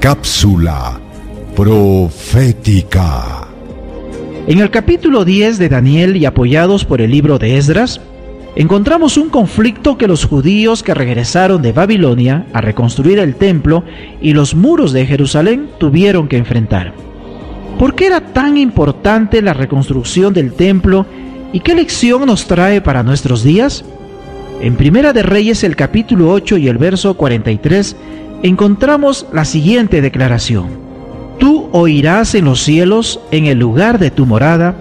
Cápsula profética. En el capítulo 10 de Daniel y apoyados por el libro de Esdras, encontramos un conflicto que los judíos que regresaron de Babilonia a reconstruir el templo y los muros de Jerusalén tuvieron que enfrentar. ¿Por qué era tan importante la reconstrucción del templo y qué lección nos trae para nuestros días? En Primera de Reyes el capítulo 8 y el verso 43 encontramos la siguiente declaración. Tú oirás en los cielos, en el lugar de tu morada,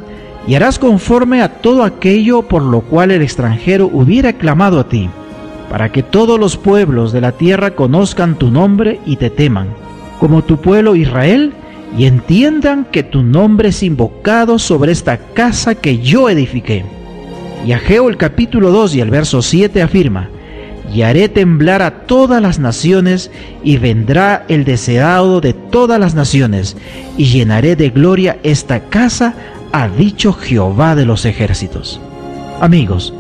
y harás conforme a todo aquello por lo cual el extranjero hubiera clamado a ti, para que todos los pueblos de la tierra conozcan tu nombre y te teman, como tu pueblo Israel, y entiendan que tu nombre es invocado sobre esta casa que yo edifiqué. Y Ageo el capítulo 2 y el verso 7 afirma, y haré temblar a todas las naciones, y vendrá el deseado de todas las naciones, y llenaré de gloria esta casa, ha dicho Jehová de los ejércitos. Amigos,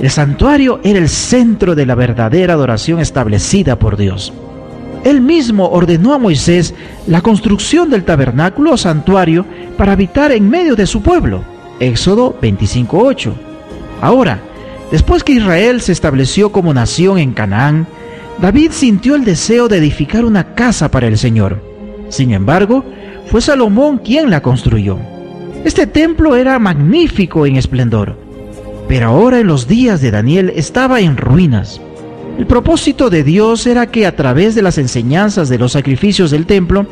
el santuario era el centro de la verdadera adoración establecida por Dios. Él mismo ordenó a Moisés la construcción del tabernáculo o santuario para habitar en medio de su pueblo. Éxodo 25.8. Ahora, Después que Israel se estableció como nación en Canaán, David sintió el deseo de edificar una casa para el Señor. Sin embargo, fue Salomón quien la construyó. Este templo era magnífico en esplendor, pero ahora en los días de Daniel estaba en ruinas. El propósito de Dios era que a través de las enseñanzas de los sacrificios del templo,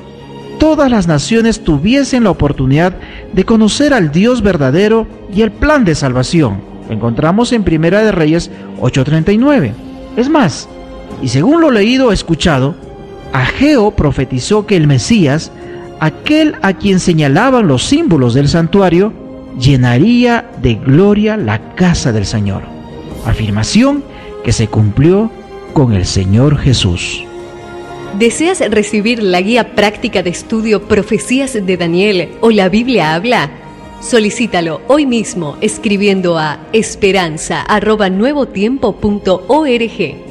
todas las naciones tuviesen la oportunidad de conocer al Dios verdadero y el plan de salvación encontramos en Primera de Reyes 8:39. Es más, y según lo leído o escuchado, Ageo profetizó que el Mesías, aquel a quien señalaban los símbolos del santuario, llenaría de gloria la casa del Señor. Afirmación que se cumplió con el Señor Jesús. ¿Deseas recibir la guía práctica de estudio Profecías de Daniel o la Biblia habla? Solicítalo hoy mismo escribiendo a esperanza.nuevotiempo.org.